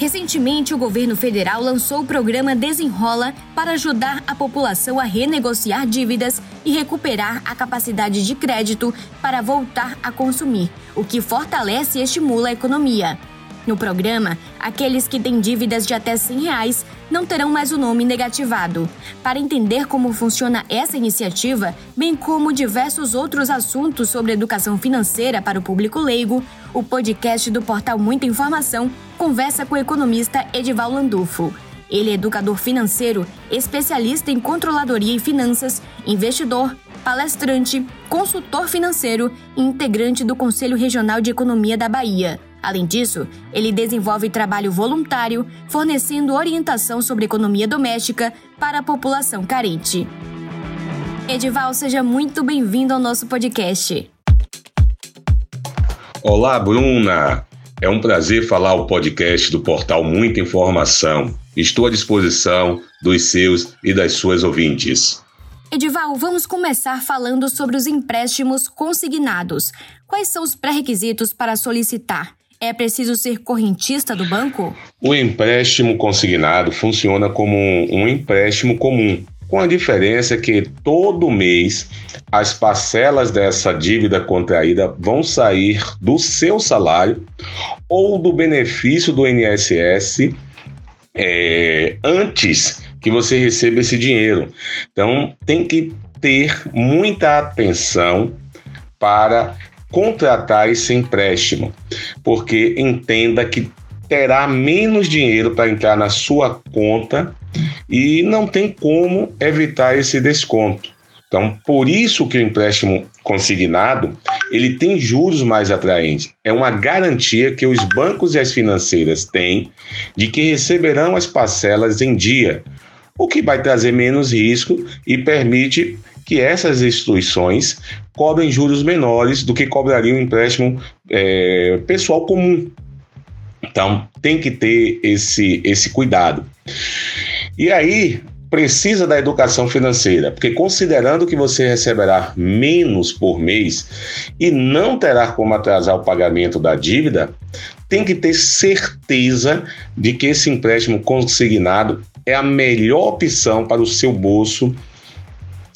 Recentemente, o governo federal lançou o programa Desenrola para ajudar a população a renegociar dívidas e recuperar a capacidade de crédito para voltar a consumir, o que fortalece e estimula a economia. No programa, aqueles que têm dívidas de até 100 reais não terão mais o nome negativado. Para entender como funciona essa iniciativa, bem como diversos outros assuntos sobre educação financeira para o público leigo, o podcast do portal Muita Informação conversa com o economista Edival Landulfo. Ele é educador financeiro, especialista em controladoria e finanças, investidor, palestrante, consultor financeiro e integrante do Conselho Regional de Economia da Bahia. Além disso, ele desenvolve trabalho voluntário, fornecendo orientação sobre economia doméstica para a população carente. Edival, seja muito bem-vindo ao nosso podcast. Olá, Bruna! É um prazer falar o podcast do portal Muita Informação. Estou à disposição dos seus e das suas ouvintes. Edival, vamos começar falando sobre os empréstimos consignados. Quais são os pré-requisitos para solicitar? É preciso ser correntista do banco? O empréstimo consignado funciona como um, empréstimo comum, com a diferença que todo mês as parcelas dessa dívida contraída vão sair do seu salário ou do benefício do INSS é, antes que você receba esse dinheiro. Então tem que ter muita atenção para contratar esse empréstimo, porque entenda que terá menos dinheiro para entrar na sua conta e não tem como evitar esse desconto. Então, por isso que o empréstimo consignado, ele tem juros mais atraentes. É uma garantia que os bancos e as financeiras têm de que receberão as parcelas em dia, o que vai trazer menos risco e permite que essas instituições cobrem juros menores do que cobraria um empréstimo é, pessoal comum. Então, tem que ter esse, esse cuidado. E aí, precisa da educação financeira, porque considerando que você receberá menos por mês e não terá como atrasar o pagamento da dívida, tem que ter certeza de que esse empréstimo consignado é a melhor opção para o seu bolso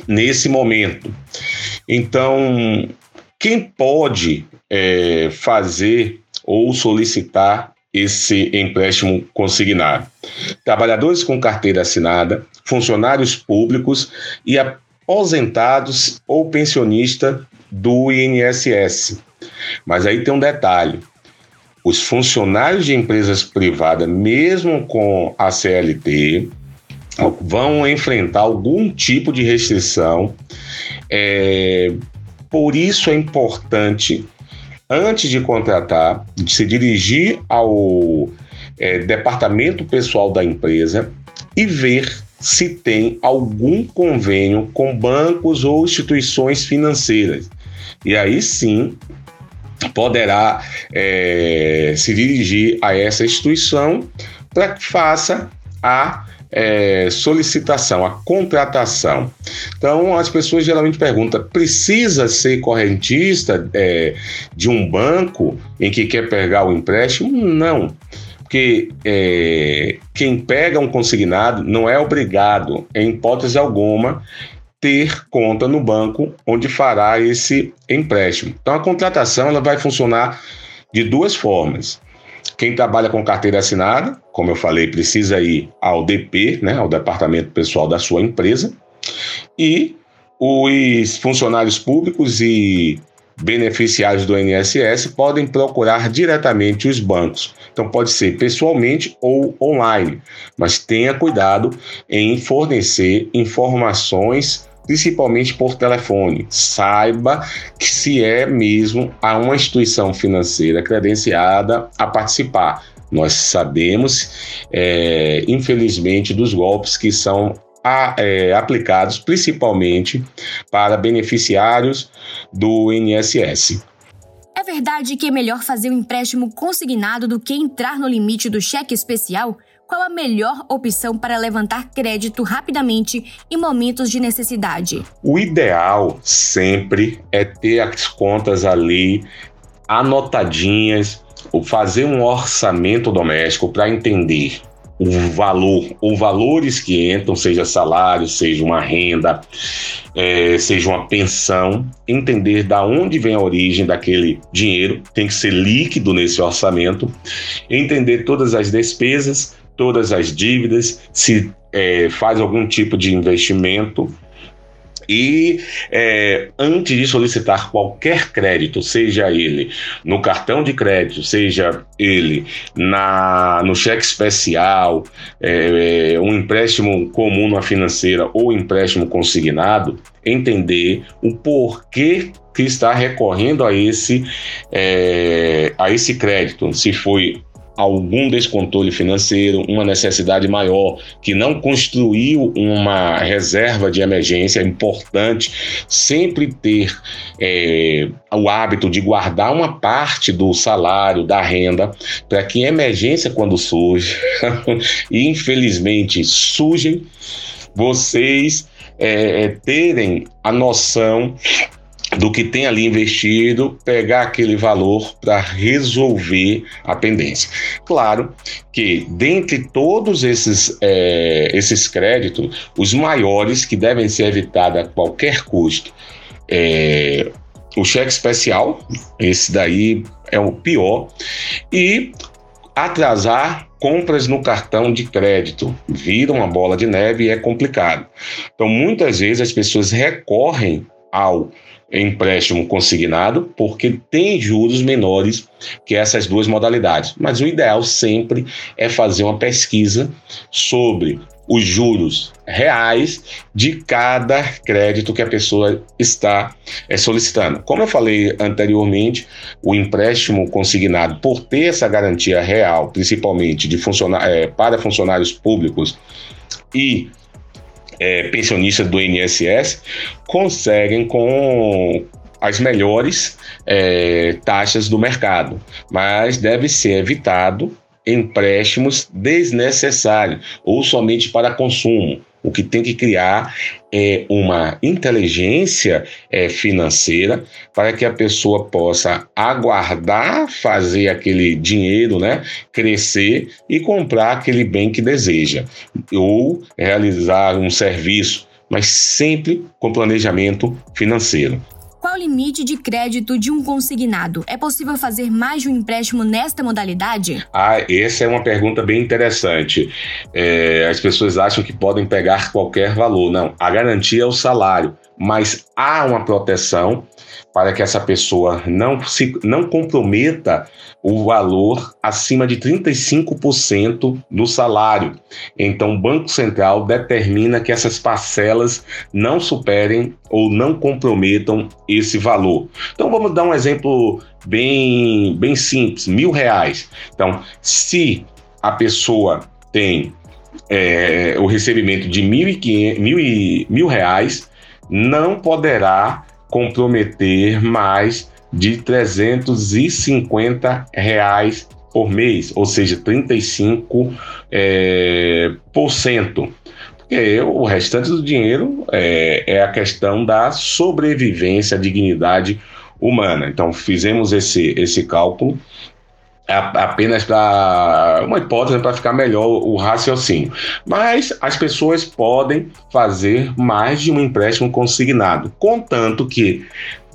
nesse momento. Então, quem pode é, fazer ou solicitar esse empréstimo consignado? Trabalhadores com carteira assinada, funcionários públicos e aposentados ou pensionista do INSS. Mas aí tem um detalhe: os funcionários de empresas privadas, mesmo com a CLT, vão enfrentar algum tipo de restrição. É, por isso é importante, antes de contratar, de se dirigir ao é, departamento pessoal da empresa e ver se tem algum convênio com bancos ou instituições financeiras. E aí sim poderá é, se dirigir a essa instituição para que faça a é, solicitação, a contratação. Então, as pessoas geralmente perguntam: precisa ser correntista é, de um banco em que quer pegar o empréstimo? Não. Porque é, quem pega um consignado não é obrigado, em hipótese alguma, ter conta no banco onde fará esse empréstimo. Então, a contratação ela vai funcionar de duas formas. Quem trabalha com carteira assinada, como eu falei, precisa ir ao DP, né, ao departamento pessoal da sua empresa, e os funcionários públicos e beneficiários do INSS podem procurar diretamente os bancos. Então pode ser pessoalmente ou online, mas tenha cuidado em fornecer informações principalmente por telefone. Saiba que se é mesmo a uma instituição financeira credenciada a participar. Nós sabemos, é, infelizmente, dos golpes que são a, é, aplicados principalmente para beneficiários do INSS. É verdade que é melhor fazer um empréstimo consignado do que entrar no limite do cheque especial? Qual a melhor opção para levantar crédito rapidamente em momentos de necessidade? O ideal sempre é ter as contas ali anotadinhas, fazer um orçamento doméstico para entender o valor ou valores que entram, seja salário, seja uma renda, é, seja uma pensão, entender da onde vem a origem daquele dinheiro, tem que ser líquido nesse orçamento, entender todas as despesas, todas as dívidas, se é, faz algum tipo de investimento e é, antes de solicitar qualquer crédito, seja ele no cartão de crédito, seja ele na, no cheque especial, é, um empréstimo comum na financeira ou empréstimo consignado, entender o porquê que está recorrendo a esse, é, a esse crédito. Se foi algum descontrole financeiro, uma necessidade maior, que não construiu uma reserva de emergência, é importante sempre ter é, o hábito de guardar uma parte do salário, da renda, para que em emergência, quando surge, e infelizmente surgem, vocês é, é terem a noção do que tem ali investido, pegar aquele valor para resolver a pendência. Claro que, dentre todos esses, é, esses créditos, os maiores que devem ser evitados a qualquer custo, é, o cheque especial, esse daí é o pior, e atrasar compras no cartão de crédito. Vira uma bola de neve e é complicado. Então, muitas vezes as pessoas recorrem ao empréstimo consignado, porque tem juros menores que essas duas modalidades. Mas o ideal sempre é fazer uma pesquisa sobre os juros reais de cada crédito que a pessoa está é, solicitando. Como eu falei anteriormente, o empréstimo consignado, por ter essa garantia real, principalmente de funcionar, é, para funcionários públicos e é, pensionistas do INSS conseguem com as melhores é, taxas do mercado, mas deve ser evitado empréstimos desnecessários ou somente para consumo. O que tem que criar é uma inteligência é, financeira para que a pessoa possa aguardar fazer aquele dinheiro né, crescer e comprar aquele bem que deseja, ou realizar um serviço, mas sempre com planejamento financeiro. Qual o limite de crédito de um consignado? É possível fazer mais de um empréstimo nesta modalidade? Ah, essa é uma pergunta bem interessante. É, as pessoas acham que podem pegar qualquer valor. Não, a garantia é o salário, mas há uma proteção para que essa pessoa não, se, não comprometa o valor acima de 35% do salário. Então, o Banco Central determina que essas parcelas não superem ou não comprometam esse valor. Então, vamos dar um exemplo bem, bem simples: mil reais. Então, se a pessoa tem é, o recebimento de mil, e mil, e, mil reais, não poderá comprometer mais de 350 reais por mês, ou seja, 35 é, por cento. Porque o restante do dinheiro é, é a questão da sobrevivência, dignidade humana. Então, fizemos esse, esse cálculo apenas para uma hipótese para ficar melhor o raciocínio. Mas as pessoas podem fazer mais de um empréstimo consignado, contanto que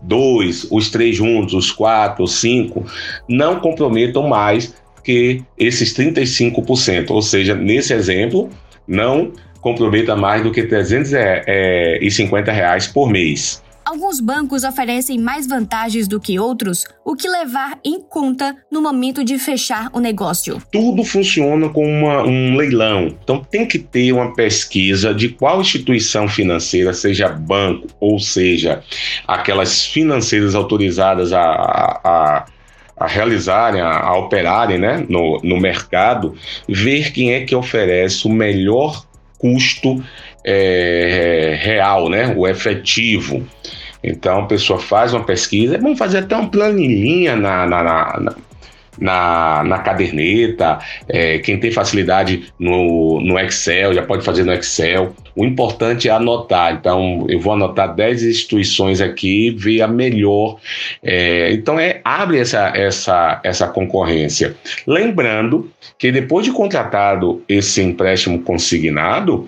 dois, os três juntos, os quatro, os cinco, não comprometam mais que esses 35%. Ou seja, nesse exemplo, não comprometa mais do que 350 reais por mês. Alguns bancos oferecem mais vantagens do que outros, o que levar em conta no momento de fechar o negócio. Tudo funciona como uma, um leilão, então tem que ter uma pesquisa de qual instituição financeira, seja banco ou seja aquelas financeiras autorizadas a, a, a realizarem, a, a operarem né, no, no mercado, ver quem é que oferece o melhor custo é, real, né, o efetivo. Então a pessoa faz uma pesquisa, é bom fazer até uma planilhinha na, na, na, na, na caderneta, é, quem tem facilidade no, no Excel, já pode fazer no Excel. O importante é anotar. Então, eu vou anotar 10 instituições aqui, ver a melhor. É, então, é, abre essa, essa, essa concorrência. Lembrando que depois de contratado esse empréstimo consignado,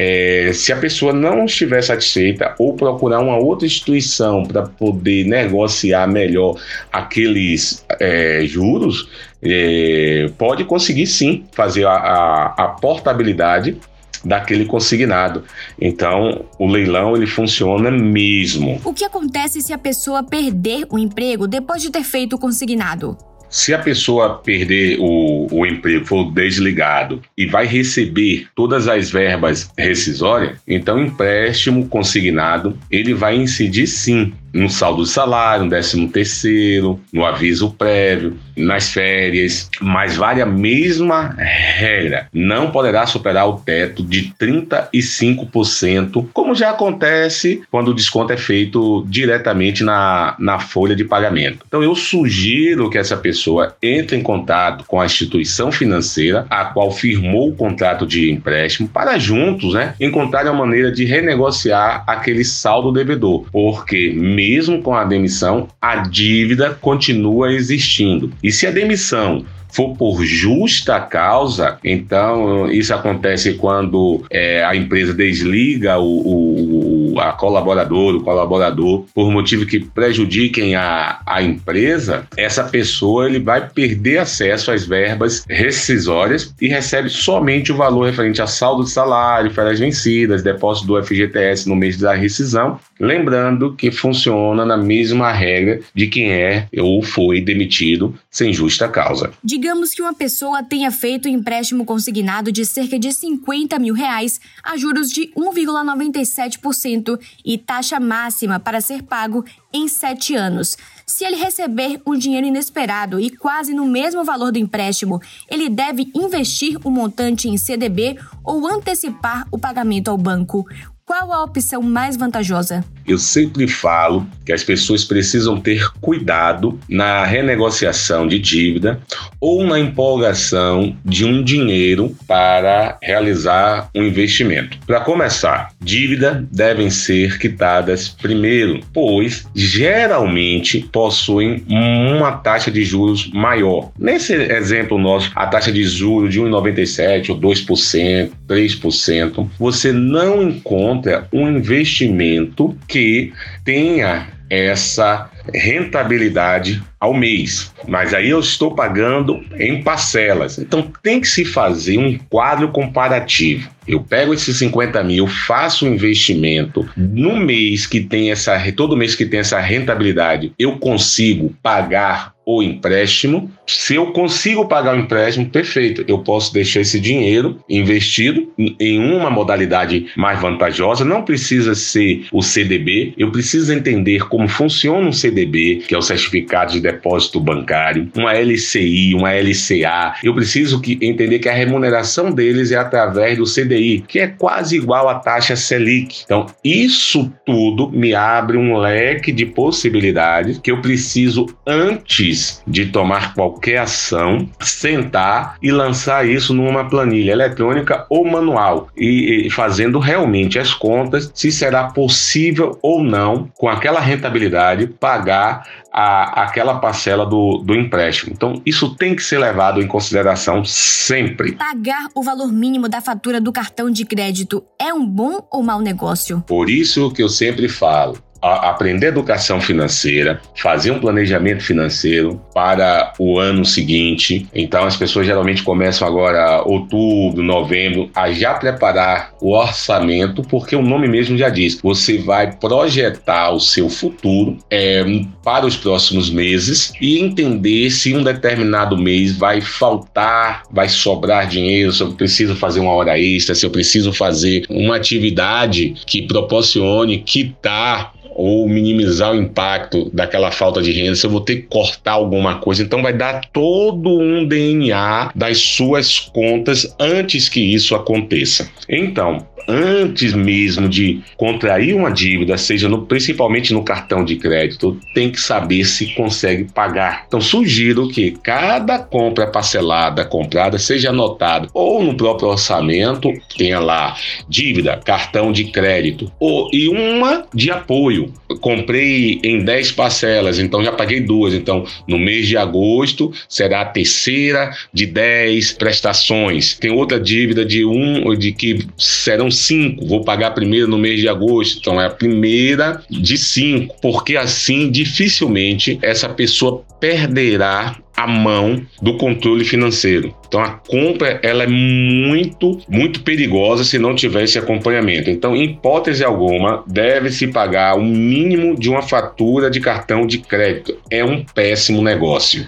é, se a pessoa não estiver satisfeita ou procurar uma outra instituição para poder negociar melhor aqueles é, juros, é, pode conseguir sim fazer a, a, a portabilidade daquele consignado. Então, o leilão ele funciona mesmo. O que acontece se a pessoa perder o emprego depois de ter feito o consignado? Se a pessoa perder o, o emprego, for desligado e vai receber todas as verbas rescisórias, então empréstimo consignado ele vai incidir sim no saldo de salário, no décimo terceiro, no aviso prévio, nas férias, mas vale a mesma regra. Não poderá superar o teto de 35%, como já acontece quando o desconto é feito diretamente na, na folha de pagamento. Então eu sugiro que essa pessoa entre em contato com a instituição financeira a qual firmou o contrato de empréstimo para juntos, né, encontrar a maneira de renegociar aquele saldo devedor, porque mesmo com a demissão, a dívida continua existindo. E se a demissão for por justa causa, então isso acontece quando é, a empresa desliga o, o, a colaborador, o colaborador, por motivo que prejudiquem a, a empresa, essa pessoa ele vai perder acesso às verbas rescisórias e recebe somente o valor referente a saldo de salário, férias vencidas, depósito do FGTS no mês da rescisão Lembrando que funciona na mesma regra de quem é ou foi demitido sem justa causa. Digamos que uma pessoa tenha feito um empréstimo consignado de cerca de 50 mil reais a juros de 1,97% e taxa máxima para ser pago em sete anos. Se ele receber um dinheiro inesperado e quase no mesmo valor do empréstimo, ele deve investir o montante em CDB ou antecipar o pagamento ao banco. Qual a opção mais vantajosa? Eu sempre falo que as pessoas precisam ter cuidado na renegociação de dívida ou na empolgação de um dinheiro para realizar um investimento. Para começar, dívida devem ser quitadas primeiro, pois geralmente possuem uma taxa de juros maior. Nesse exemplo nosso, a taxa de juros de 1,97 ou 2%, 3%, você não encontra encontra um investimento que tenha essa rentabilidade ao mês, mas aí eu estou pagando em parcelas. Então tem que se fazer um quadro comparativo. Eu pego esses 50 mil, faço um investimento no mês que tem essa, todo mês que tem essa rentabilidade, eu consigo pagar o empréstimo. Se eu consigo pagar o empréstimo, perfeito. Eu posso deixar esse dinheiro investido em uma modalidade mais vantajosa. Não precisa ser o CDB. Eu preciso entender como funciona um CDB, que é o certificado de depósito bancário, uma LCI, uma LCA. Eu preciso que, entender que a remuneração deles é através do CDI, que é quase igual à taxa Selic. Então, isso tudo me abre um leque de possibilidades que eu preciso antes de tomar qualquer ação, sentar e lançar isso numa planilha eletrônica ou manual e, e fazendo realmente as contas se será possível ou não com aquela rentabilidade pagar a, aquela parcela do, do empréstimo. Então, isso tem que ser levado em consideração sempre. Pagar o valor mínimo da fatura do cartão de crédito é um bom ou mau negócio? Por isso que eu sempre falo, aprender educação financeira, fazer um planejamento financeiro para o ano seguinte. Então as pessoas geralmente começam agora outubro, novembro a já preparar o orçamento, porque o nome mesmo já diz, você vai projetar o seu futuro é, para os próximos meses e entender se um determinado mês vai faltar, vai sobrar dinheiro, se eu preciso fazer uma hora extra, se eu preciso fazer uma atividade que proporcione quitar ou minimizar o impacto daquela falta de renda, se eu vou ter que cortar alguma coisa. Então vai dar todo um DNA das suas contas antes que isso aconteça. Então, antes mesmo de contrair uma dívida, seja no, principalmente no cartão de crédito, tem que saber se consegue pagar. Então, sugiro que cada compra parcelada comprada seja anotado ou no próprio orçamento, tenha lá dívida, cartão de crédito, ou, e uma de apoio. Comprei em 10 parcelas, então já paguei duas. Então, no mês de agosto será a terceira de 10 prestações. Tem outra dívida de um, de que serão cinco. Vou pagar primeiro no mês de agosto, então é a primeira de cinco, porque assim dificilmente essa pessoa perderá a mão do controle financeiro. Então a compra ela é muito, muito perigosa se não tiver esse acompanhamento. Então, em hipótese alguma, deve-se pagar o mínimo de uma fatura de cartão de crédito. É um péssimo negócio.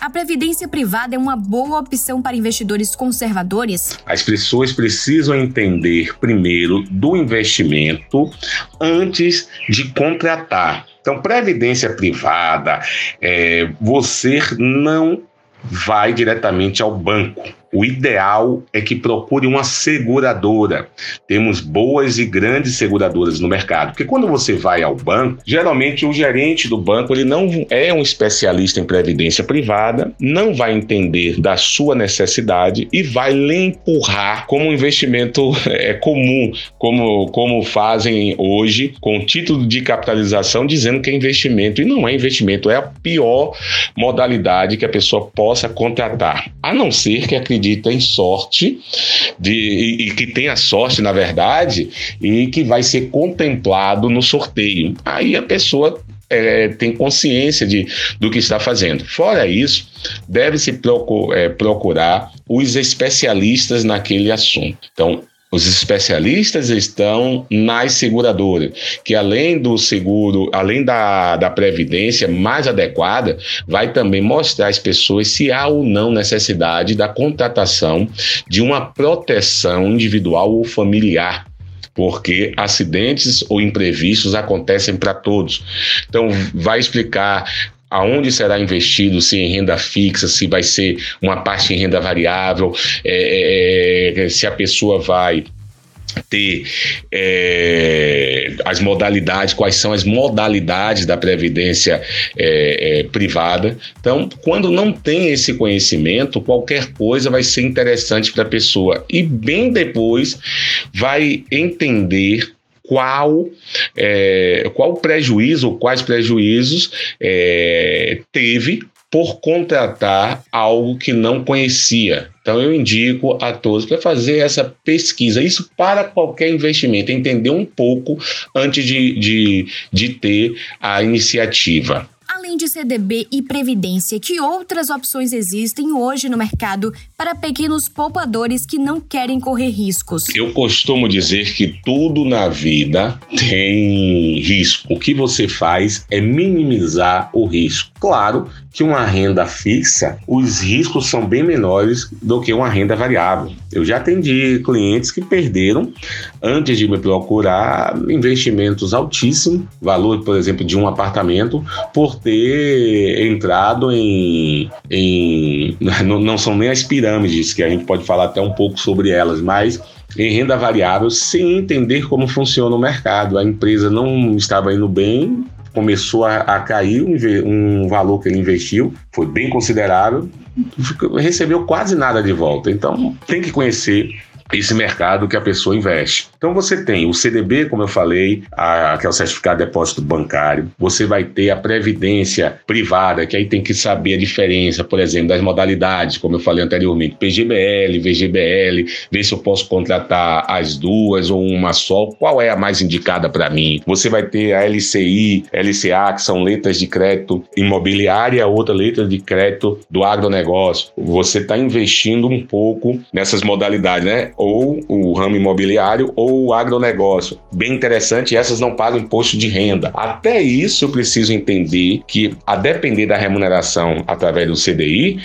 A previdência privada é uma boa opção para investidores conservadores? As pessoas precisam entender primeiro do investimento antes de contratar. Então, previdência privada, é, você não vai diretamente ao banco o ideal é que procure uma seguradora. Temos boas e grandes seguradoras no mercado, porque quando você vai ao banco, geralmente o gerente do banco ele não é um especialista em previdência privada, não vai entender da sua necessidade e vai lhe empurrar como um investimento é, comum, como, como fazem hoje com título de capitalização, dizendo que é investimento e não é investimento, é a pior modalidade que a pessoa possa contratar, a não ser que acredite acredita em sorte de, e, e que tem a sorte, na verdade, e que vai ser contemplado no sorteio. Aí a pessoa é, tem consciência de, do que está fazendo. Fora isso, deve-se é, procurar os especialistas naquele assunto. Então, os especialistas estão nas seguradoras, que além do seguro, além da, da previdência mais adequada, vai também mostrar às pessoas se há ou não necessidade da contratação de uma proteção individual ou familiar porque acidentes ou imprevistos acontecem para todos. Então, vai explicar aonde será investido, se em renda fixa, se vai ser uma parte em renda variável, é, é, é se a pessoa vai ter é, as modalidades, quais são as modalidades da previdência é, é, privada. Então, quando não tem esse conhecimento, qualquer coisa vai ser interessante para a pessoa e bem depois vai entender qual é, qual prejuízo, quais prejuízos é, teve por contratar algo que não conhecia. Então eu indico a todos para fazer essa pesquisa. Isso para qualquer investimento, entender um pouco antes de, de, de ter a iniciativa. Além de CDB e Previdência, que outras opções existem hoje no mercado para pequenos poupadores que não querem correr riscos? Eu costumo dizer que tudo na vida tem risco. O que você faz é minimizar o risco. Claro que uma renda fixa, os riscos são bem menores do que uma renda variável. Eu já atendi clientes que perderam, antes de me procurar, investimentos altíssimos, valor, por exemplo, de um apartamento, por ter entrado em. em não, não são nem as pirâmides, que a gente pode falar até um pouco sobre elas, mas em renda variável sem entender como funciona o mercado. A empresa não estava indo bem, começou a, a cair um, um, valor que ele investiu, foi bem considerável, recebeu quase nada de volta. Então tem que conhecer esse mercado que a pessoa investe. Então você tem o CDB, como eu falei, a, que é o certificado de depósito bancário. Você vai ter a previdência privada, que aí tem que saber a diferença, por exemplo, das modalidades, como eu falei anteriormente, PGBL, VGBL, ver se eu posso contratar as duas ou uma só, qual é a mais indicada para mim. Você vai ter a LCI, LCA, que são letras de crédito imobiliária, outra letra de crédito do agronegócio. Você está investindo um pouco nessas modalidades, né? Ou o ramo imobiliário ou o agronegócio. Bem interessante, essas não pagam imposto de renda. Até isso eu preciso entender que, a depender da remuneração através do CDI,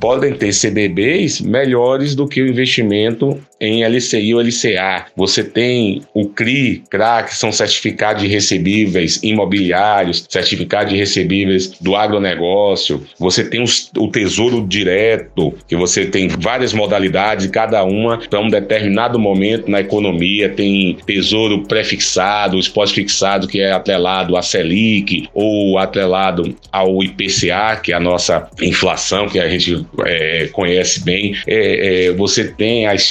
podem ter CDBs melhores do que o investimento em LCI ou LCA, você tem o CRI, CRA, que são certificados de recebíveis imobiliários, certificados de recebíveis do agronegócio, você tem os, o Tesouro Direto, que você tem várias modalidades, cada uma para um determinado momento na economia, tem Tesouro prefixado, pós-fixado, que é atrelado à Selic, ou atrelado ao IPCA, que é a nossa inflação, que a gente é, conhece bem. É, é, você tem as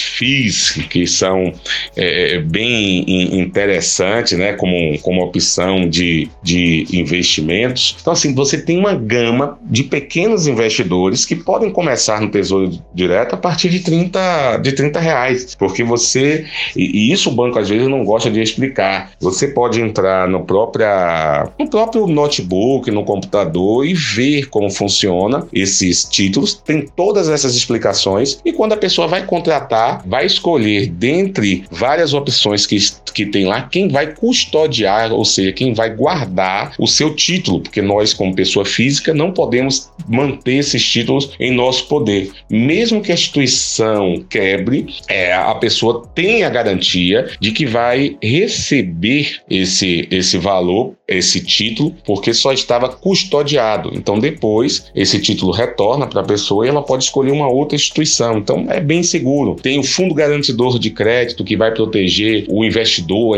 Que são é, bem interessantes, né, como, como opção de, de investimentos. Então, assim, você tem uma gama de pequenos investidores que podem começar no Tesouro Direto a partir de 30, de 30 reais, porque você, e isso o banco às vezes não gosta de explicar, você pode entrar no, própria, no próprio notebook, no computador e ver como funciona esses títulos, tem todas essas explicações e quando a pessoa vai contratar, vai escolher dentre várias opções que, que tem lá quem vai custodiar, ou seja, quem vai guardar o seu título, porque nós, como pessoa física, não podemos manter esses títulos em nosso poder. Mesmo que a instituição quebre, é, a pessoa tem a garantia de que vai receber esse, esse valor, esse título, porque só estava custodiado. Então, depois, esse título retorna para a pessoa e ela pode escolher uma outra instituição. Então, é bem seguro. Tem o fundo garantidor de crédito que vai proteger o investidor,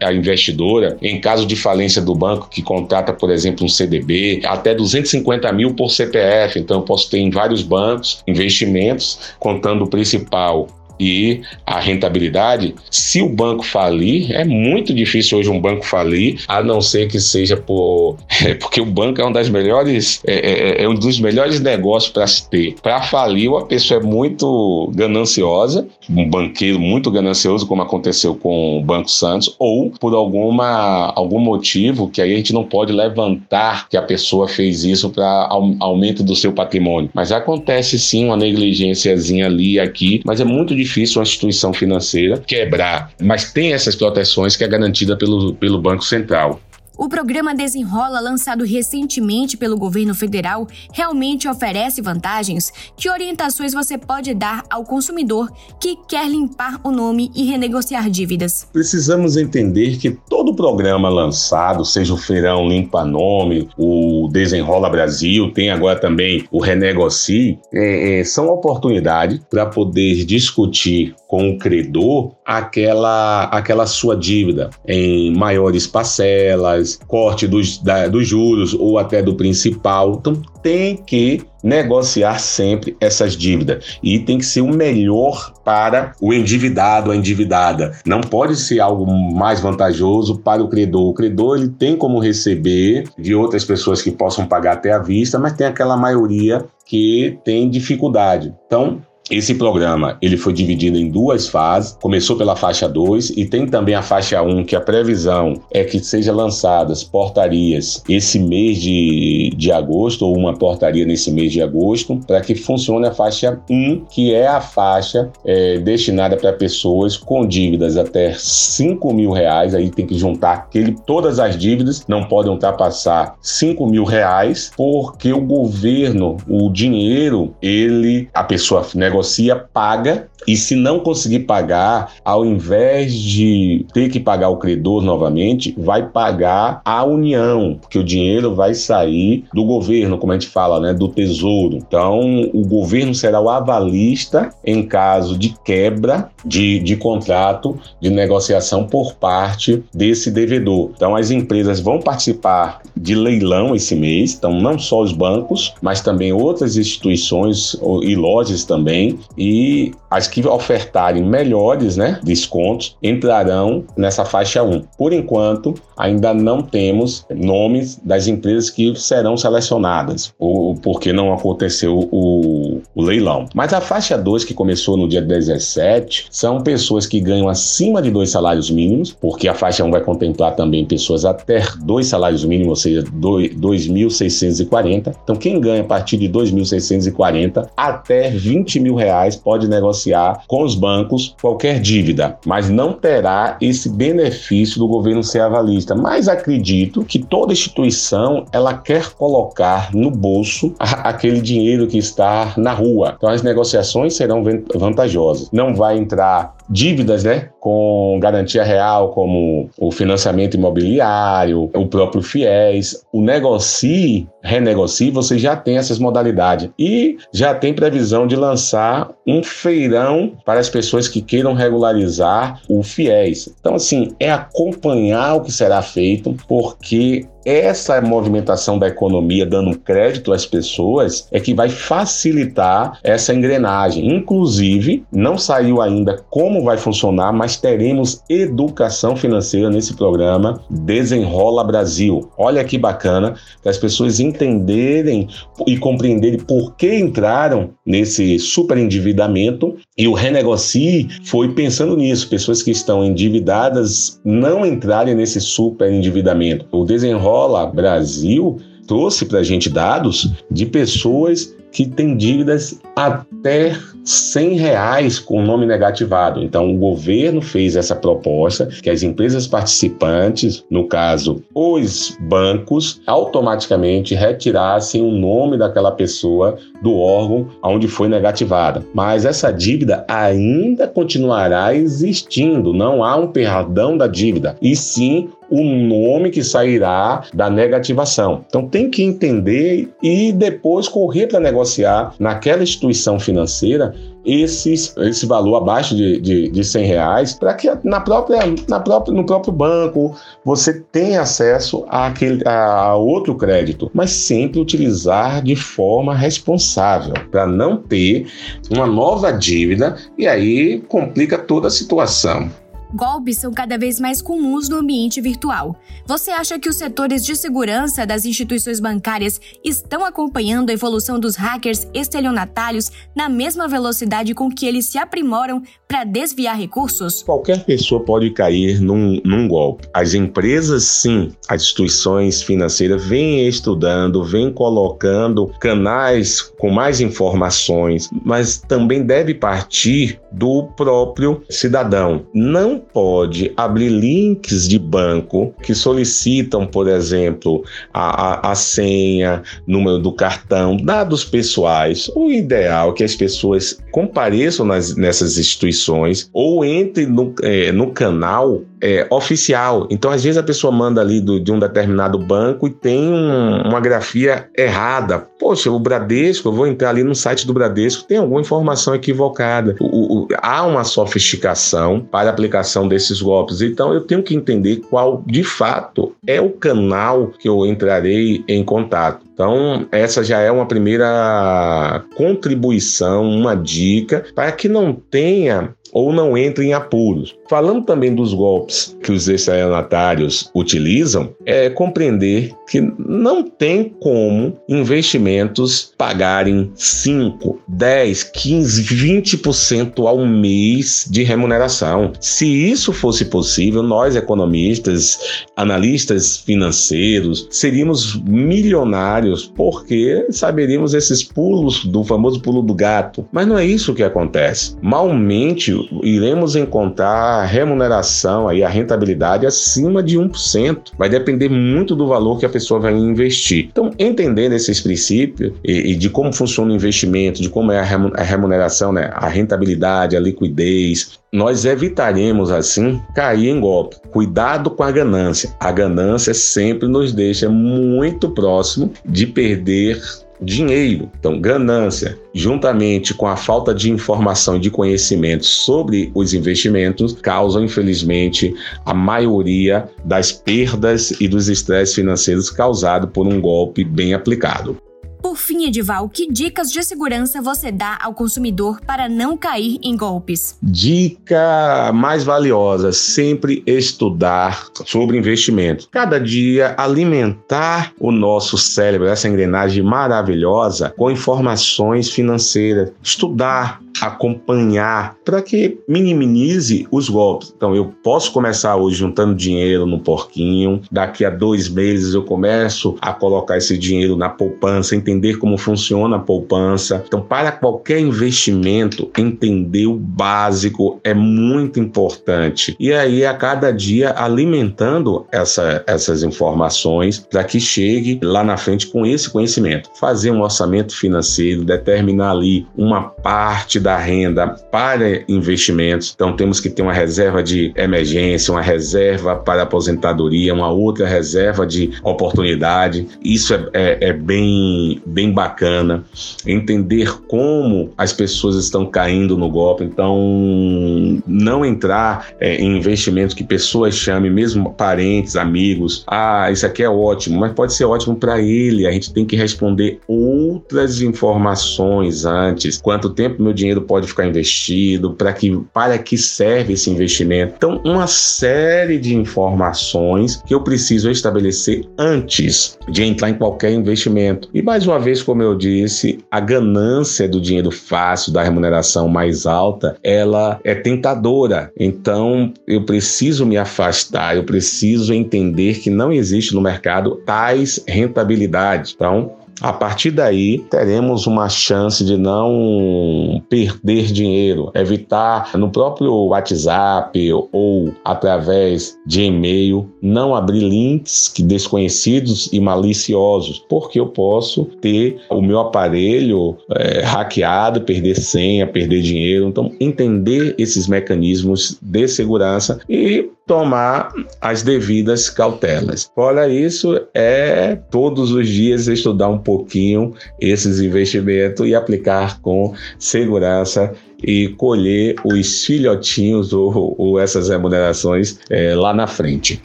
a investidora, em caso de falência do banco que contrata, por exemplo, um CDB, até 250 mil por CPF. Então, eu posso ter em vários bancos investimentos, contando o principal e a rentabilidade, se o banco falir, é muito difícil hoje um banco falir, a não ser que seja por. É, porque o banco é um das melhores, é, é, é um dos melhores negócios para se ter. Para falir, uma pessoa é muito gananciosa, um banqueiro muito ganancioso, como aconteceu com o Banco Santos, ou por alguma, algum motivo que aí a gente não pode levantar que a pessoa fez isso para aumento do seu patrimônio. Mas acontece sim uma negligênciazinha ali e aqui, mas é muito difícil difícil uma instituição financeira quebrar, mas tem essas proteções que é garantida pelo, pelo Banco Central. O programa Desenrola, lançado recentemente pelo governo federal, realmente oferece vantagens? Que orientações você pode dar ao consumidor que quer limpar o nome e renegociar dívidas? Precisamos entender que todo programa lançado, seja o Feirão Limpa Nome, o Desenrola Brasil, tem agora também o Renegocie, é, é, são oportunidades para poder discutir com o credor aquela, aquela sua dívida em maiores parcelas corte dos, da, dos juros ou até do principal. Então tem que negociar sempre essas dívidas e tem que ser o melhor para o endividado, a endividada. Não pode ser algo mais vantajoso para o credor. O credor ele tem como receber de outras pessoas que possam pagar até à vista, mas tem aquela maioria que tem dificuldade. Então, esse programa ele foi dividido em duas fases. Começou pela faixa 2 e tem também a faixa 1, um, que a previsão é que sejam lançadas portarias esse mês de, de agosto, ou uma portaria nesse mês de agosto, para que funcione a faixa 1, um, que é a faixa é, destinada para pessoas com dívidas até 5 mil reais. Aí tem que juntar aquele, todas as dívidas, não podem ultrapassar 5 mil reais, porque o governo, o dinheiro, ele, a pessoa negocia negocia, paga, e se não conseguir pagar, ao invés de ter que pagar o credor novamente, vai pagar a União, porque o dinheiro vai sair do governo, como a gente fala, né, do tesouro. Então, o governo será o avalista em caso de quebra de, de contrato de negociação por parte desse devedor. Então, as empresas vão participar de leilão esse mês, então não só os bancos, mas também outras instituições e lojas também e as que ofertarem melhores né, descontos entrarão nessa faixa 1. Por enquanto, ainda não temos nomes das empresas que serão selecionadas, ou porque não aconteceu o, o leilão. Mas a faixa 2, que começou no dia 17, são pessoas que ganham acima de dois salários mínimos, porque a faixa 1 vai contemplar também pessoas até dois salários mínimos, ou seja, 2.640. Então, quem ganha a partir de 2.640 até 20 mil mil reais pode negociar com os bancos qualquer dívida, mas não terá esse benefício do governo ser avalista. Mas acredito que toda instituição ela quer colocar no bolso aquele dinheiro que está na rua. Então as negociações serão vantajosas. Não vai entrar dívidas, né, com garantia real, como o financiamento imobiliário, o próprio FIES, o negocie, renegocie, você já tem essas modalidades. E já tem previsão de lançar um feirão para as pessoas que queiram regularizar o FIES. Então, assim, é acompanhar o que será feito, porque essa movimentação da economia dando crédito às pessoas é que vai facilitar essa engrenagem. Inclusive, não saiu ainda como vai funcionar, mas teremos educação financeira nesse programa Desenrola Brasil. Olha que bacana para as pessoas entenderem e compreenderem por que entraram nesse superendividamento e o Renegocie foi pensando nisso, pessoas que estão endividadas não entrarem nesse superendividamento. O Desenrola Escola Brasil trouxe para a gente dados de pessoas que têm dívidas até 100 reais com nome negativado. Então, o governo fez essa proposta que as empresas participantes, no caso, os bancos, automaticamente retirassem o nome daquela pessoa do órgão onde foi negativada. Mas essa dívida ainda continuará existindo, não há um perdão da dívida, e sim o nome que sairá da negativação. Então tem que entender e depois correr para negociar naquela instituição financeira esses, esse valor abaixo de, de, de 100 reais para que na própria, na própria, no próprio banco você tenha acesso àquele, a outro crédito, mas sempre utilizar de forma responsável para não ter uma nova dívida e aí complica toda a situação. Golpes são cada vez mais comuns no ambiente virtual. Você acha que os setores de segurança das instituições bancárias estão acompanhando a evolução dos hackers estelionatários na mesma velocidade com que eles se aprimoram para desviar recursos? Qualquer pessoa pode cair num, num golpe. As empresas, sim, as instituições financeiras vêm estudando, vêm colocando canais com mais informações, mas também deve partir do próprio cidadão. Não pode abrir links de banco que solicitam, por exemplo, a, a, a senha, número do cartão, dados pessoais. O ideal é que as pessoas compareçam nas, nessas instituições ou entrem no, é, no canal é, oficial. Então, às vezes, a pessoa manda ali do, de um determinado banco e tem um, uma grafia errada. Poxa, o Bradesco, eu vou entrar ali no site do Bradesco, tem alguma informação equivocada. O, o, há uma sofisticação para a aplicação desses golpes. Então, eu tenho que entender qual, de fato, é o canal que eu entrarei em contato. Então, essa já é uma primeira contribuição, uma dica para que não tenha ou não entre em apuros. Falando também dos golpes que os estelionatários utilizam, é compreender que não tem como investimentos pagarem 5, 10, 15, 20% ao mês de remuneração. Se isso fosse possível, nós economistas, analistas financeiros, seríamos milionários porque saberíamos esses pulos do famoso pulo do gato. Mas não é isso que acontece. Malmente iremos encontrar a remuneração, aí, a rentabilidade acima de 1%. Vai depender muito do valor que a pessoa vai investir. Então, entendendo esses princípios e, e de como funciona o investimento, de como é a remuneração, né, a rentabilidade, a liquidez, nós evitaremos assim cair em golpe. Cuidado com a ganância. A ganância sempre nos deixa muito próximo de perder dinheiro. Então, ganância, juntamente com a falta de informação e de conhecimento sobre os investimentos, causam, infelizmente, a maioria das perdas e dos estresses financeiros causados por um golpe bem aplicado. Por fim, Edival, que dicas de segurança você dá ao consumidor para não cair em golpes? Dica mais valiosa: sempre estudar sobre investimento. Cada dia alimentar o nosso cérebro, essa engrenagem maravilhosa, com informações financeiras. Estudar, acompanhar para que minimize os golpes. Então, eu posso começar hoje juntando dinheiro no porquinho, daqui a dois meses eu começo a colocar esse dinheiro na poupança, entender como funciona a poupança. Então, para qualquer investimento, entender o básico é muito importante. E aí, a cada dia, alimentando essa, essas informações para que chegue lá na frente com esse conhecimento. Fazer um orçamento financeiro, determinar ali uma parte da renda para investimentos. Então, temos que ter uma reserva de emergência, uma reserva para aposentadoria, uma outra reserva de oportunidade. Isso é, é, é bem, bem bacana. Entender como as pessoas estão caindo no golpe. Então, não entrar é, em investimentos que pessoas chamem, mesmo parentes, amigos. Ah, isso aqui é ótimo, mas pode ser ótimo para ele. A gente tem que responder outras informações antes. Quanto tempo meu dinheiro pode ficar investido? Para que, para que serve esse investimento? Então, uma série de informações que eu preciso estabelecer antes de entrar em qualquer investimento. E mais uma vez, como eu disse, a ganância do dinheiro fácil, da remuneração mais alta, ela é tentadora. Então, eu preciso me afastar, eu preciso entender que não existe no mercado tais rentabilidades. Então, a partir daí, teremos uma chance de não perder dinheiro, evitar no próprio WhatsApp ou através de e-mail não abrir links que desconhecidos e maliciosos, porque eu posso ter o meu aparelho é, hackeado, perder senha, perder dinheiro. Então, entender esses mecanismos de segurança e tomar as devidas cautelas. Fora isso, é todos os dias estudar um pouquinho esses investimentos e aplicar com segurança e colher os filhotinhos ou, ou essas remunerações é, lá na frente.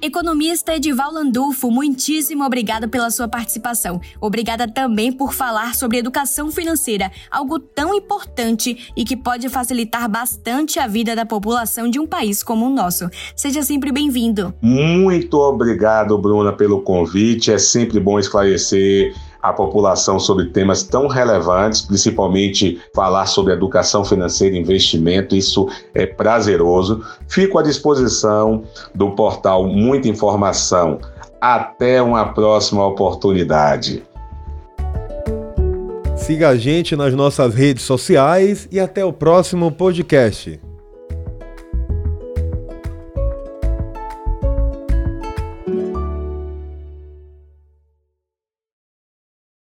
Economista Edival Landulfo, muitíssimo obrigado pela sua participação. Obrigada também por falar sobre educação financeira, algo tão importante e que pode facilitar bastante a vida da população de um país como o nosso. Seja sempre bem-vindo. Muito obrigado, Bruna, pelo convite. É sempre bom esclarecer a população sobre temas tão relevantes, principalmente falar sobre educação financeira e investimento, isso é prazeroso. Fico à disposição do portal Muita Informação. Até uma próxima oportunidade. Siga a gente nas nossas redes sociais e até o próximo podcast.